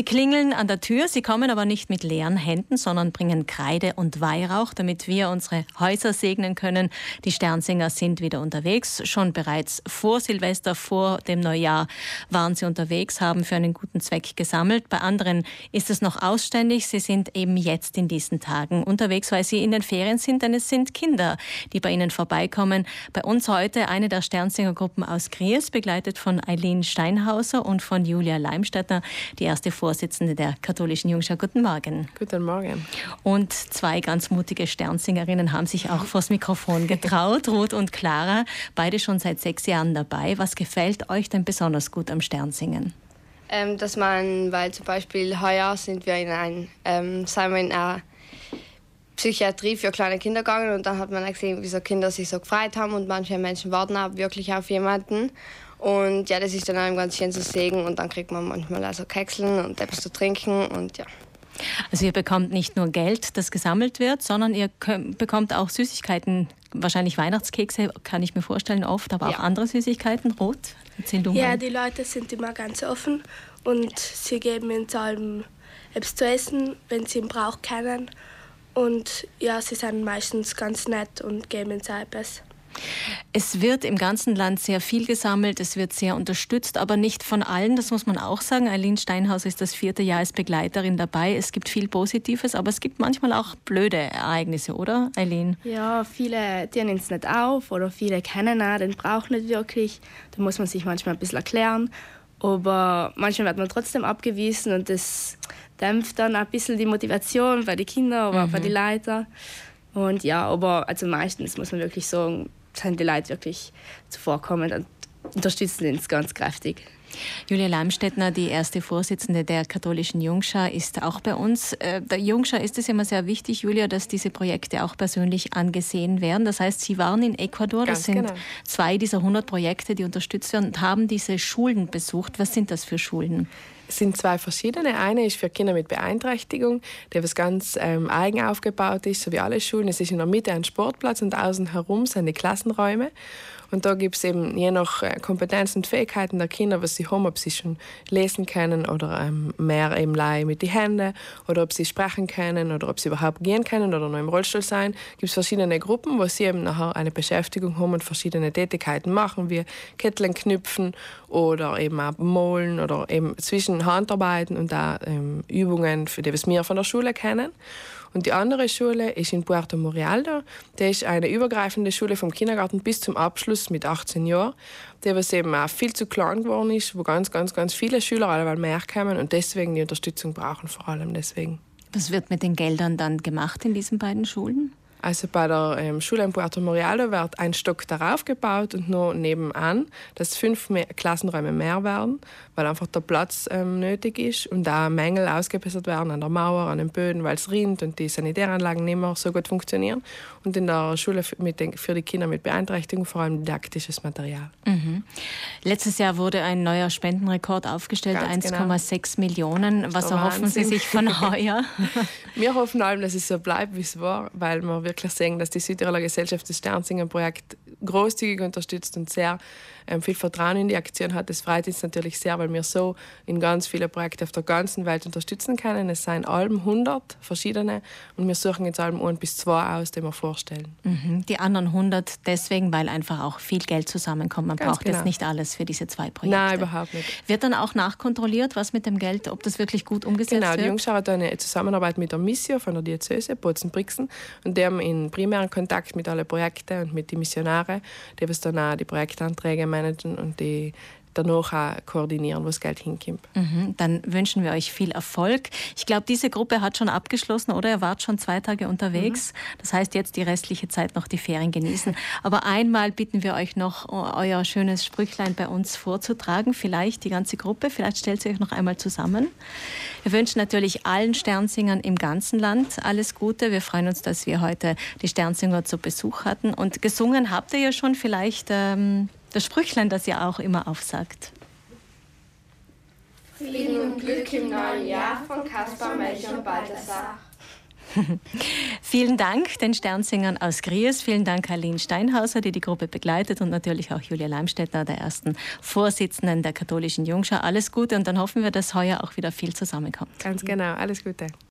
Sie klingeln an der Tür, sie kommen aber nicht mit leeren Händen, sondern bringen Kreide und Weihrauch, damit wir unsere Häuser segnen können. Die Sternsinger sind wieder unterwegs. Schon bereits vor Silvester, vor dem Neujahr waren sie unterwegs, haben für einen guten Zweck gesammelt. Bei anderen ist es noch ausständig. Sie sind eben jetzt in diesen Tagen unterwegs, weil sie in den Ferien sind, denn es sind Kinder, die bei ihnen vorbeikommen. Bei uns heute eine der Sternsingergruppen aus Gries, begleitet von Eileen Steinhauser und von Julia Leimstädter, die erste Vorsitzende der katholischen Jungschau. Guten Morgen. Guten Morgen. Und zwei ganz mutige Sternsingerinnen haben sich auch vors Mikrofon getraut, Ruth und Clara, beide schon seit sechs Jahren dabei. Was gefällt euch denn besonders gut am Sternsingen? Ähm, dass man, weil zum Beispiel heuer sind wir in ein, ähm, sind wir in einer Psychiatrie für kleine Kinder gegangen und dann hat man gesehen, wie so Kinder sich so gefreut haben und manche Menschen warten auch wirklich auf jemanden. Und ja, das ist dann einem ganz schön zu sehen und dann kriegt man manchmal also Kekseln und etwas zu trinken und ja. Also ihr bekommt nicht nur Geld, das gesammelt wird, sondern ihr bekommt auch Süßigkeiten, wahrscheinlich Weihnachtskekse, kann ich mir vorstellen, oft, aber ja. auch andere Süßigkeiten. Rot, erzähl du mal. Ja, die Leute sind immer ganz offen und sie geben uns allem etwas zu essen, wenn sie einen Brauch kennen. Und ja, sie sind meistens ganz nett und geben uns auch etwas. Es wird im ganzen Land sehr viel gesammelt, es wird sehr unterstützt, aber nicht von allen, das muss man auch sagen. Eileen Steinhaus ist das vierte Jahr als Begleiterin dabei. Es gibt viel Positives, aber es gibt manchmal auch blöde Ereignisse, oder, Eileen? Ja, viele nehmen es nicht auf oder viele kennen auch den Brauch nicht wirklich. Da muss man sich manchmal ein bisschen erklären. Aber manchmal wird man trotzdem abgewiesen und das dämpft dann ein bisschen die Motivation bei den Kindern, aber mhm. bei den Leuten. Und ja, aber also meistens muss man wirklich sagen, sind die Leute wirklich zuvorkommen und unterstützen uns ganz kräftig. Julia Leimstädtner, die erste Vorsitzende der katholischen Jungschar, ist auch bei uns. Äh, der Jungschar ist es immer sehr wichtig, Julia, dass diese Projekte auch persönlich angesehen werden. Das heißt, Sie waren in Ecuador, Ganz das sind genau. zwei dieser 100 Projekte, die unterstützt werden und haben diese Schulen besucht. Was sind das für Schulen? Es sind zwei verschiedene. Eine ist für Kinder mit Beeinträchtigung, der was ganz ähm, eigen aufgebaut ist, so wie alle Schulen. Es ist in der Mitte ein Sportplatz und außen herum sind die Klassenräume. Und da gibt es eben je nach äh, Kompetenz und Fähigkeiten der Kinder, was sie haben, ob sie schon lesen können oder ähm, mehr eben mit den Händen oder ob sie sprechen können oder ob sie überhaupt gehen können oder noch im Rollstuhl sein. Gibt es verschiedene Gruppen, wo sie eben nachher eine Beschäftigung haben und verschiedene Tätigkeiten machen, wie Ketteln knüpfen oder eben auch Molen oder eben zwischen Handarbeiten und auch ähm, Übungen, für die wir von der Schule kennen. Und die andere Schule ist in Puerto Morialdo. Das ist eine übergreifende Schule vom Kindergarten bis zum Abschluss mit 18 Jahren, der was eben auch viel zu klein geworden ist, wo ganz, ganz, ganz viele Schüler alle mehr kommen und deswegen die Unterstützung brauchen, vor allem deswegen. Was wird mit den Geldern dann gemacht in diesen beiden Schulen? Also bei der ähm, Schule in Puerto Morialdo wird ein Stock darauf gebaut und nur nebenan, dass fünf mehr Klassenräume mehr werden, weil einfach der Platz ähm, nötig ist und da Mängel ausgebessert werden an der Mauer, an den Böden, weil es rinnt und die Sanitäranlagen nicht mehr so gut funktionieren. Und in der Schule mit den, für die Kinder mit Beeinträchtigung vor allem didaktisches Material. Mhm. Letztes Jahr wurde ein neuer Spendenrekord aufgestellt, 1,6 genau. Millionen. Was erhoffen. Sie sich von heuer? Wir hoffen allem, dass es so bleibt, wie es war, weil wir wirklich sehen, dass die Südtiroler Gesellschaft das Sternsingen-Projekt großzügig unterstützt und sehr ähm, viel Vertrauen in die Aktion hat. Das freut uns natürlich sehr, weil wir so in ganz viele Projekte auf der ganzen Welt unterstützen können. Es sind allem 100 verschiedene und wir suchen jetzt allem ein bis zwei aus, die wir vorstellen. Mhm. Die anderen 100 deswegen, weil einfach auch viel Geld zusammenkommt. Man ganz braucht genau. jetzt nicht alles für diese zwei Projekte. Nein, überhaupt nicht. Wird dann auch nachkontrolliert, was mit dem Geld, ob das wirklich gut umgesetzt genau, wird? Genau, die Jungschau hat eine Zusammenarbeit mit der Missio von der Diözese Bozen-Brixen und die haben in primären Kontakt mit allen Projekten und mit den Missionaren, die dann auch die Projektanträge managen und die danach auch koordinieren, wo das Geld hinkommt. Mhm, dann wünschen wir euch viel Erfolg. Ich glaube, diese Gruppe hat schon abgeschlossen, oder? Ihr wart schon zwei Tage unterwegs. Mhm. Das heißt, jetzt die restliche Zeit noch die Ferien genießen. Aber einmal bitten wir euch noch, euer schönes Sprüchlein bei uns vorzutragen. Vielleicht die ganze Gruppe, vielleicht stellt sie euch noch einmal zusammen. Wir wünschen natürlich allen Sternsingern im ganzen Land alles Gute. Wir freuen uns, dass wir heute die Sternsinger zu Besuch hatten. Und gesungen habt ihr ja schon vielleicht... Ähm, das Sprüchlein, das ihr auch immer aufsagt. Frieden und Glück im neuen Jahr von Kaspar, Melchior und Balthasar. Vielen Dank den Sternsingern aus Gries. Vielen Dank Aline Steinhauser, die die Gruppe begleitet und natürlich auch Julia Leimstädter, der ersten Vorsitzenden der katholischen Jungschau. Alles Gute und dann hoffen wir, dass heuer auch wieder viel zusammenkommt. Ganz genau. Alles Gute.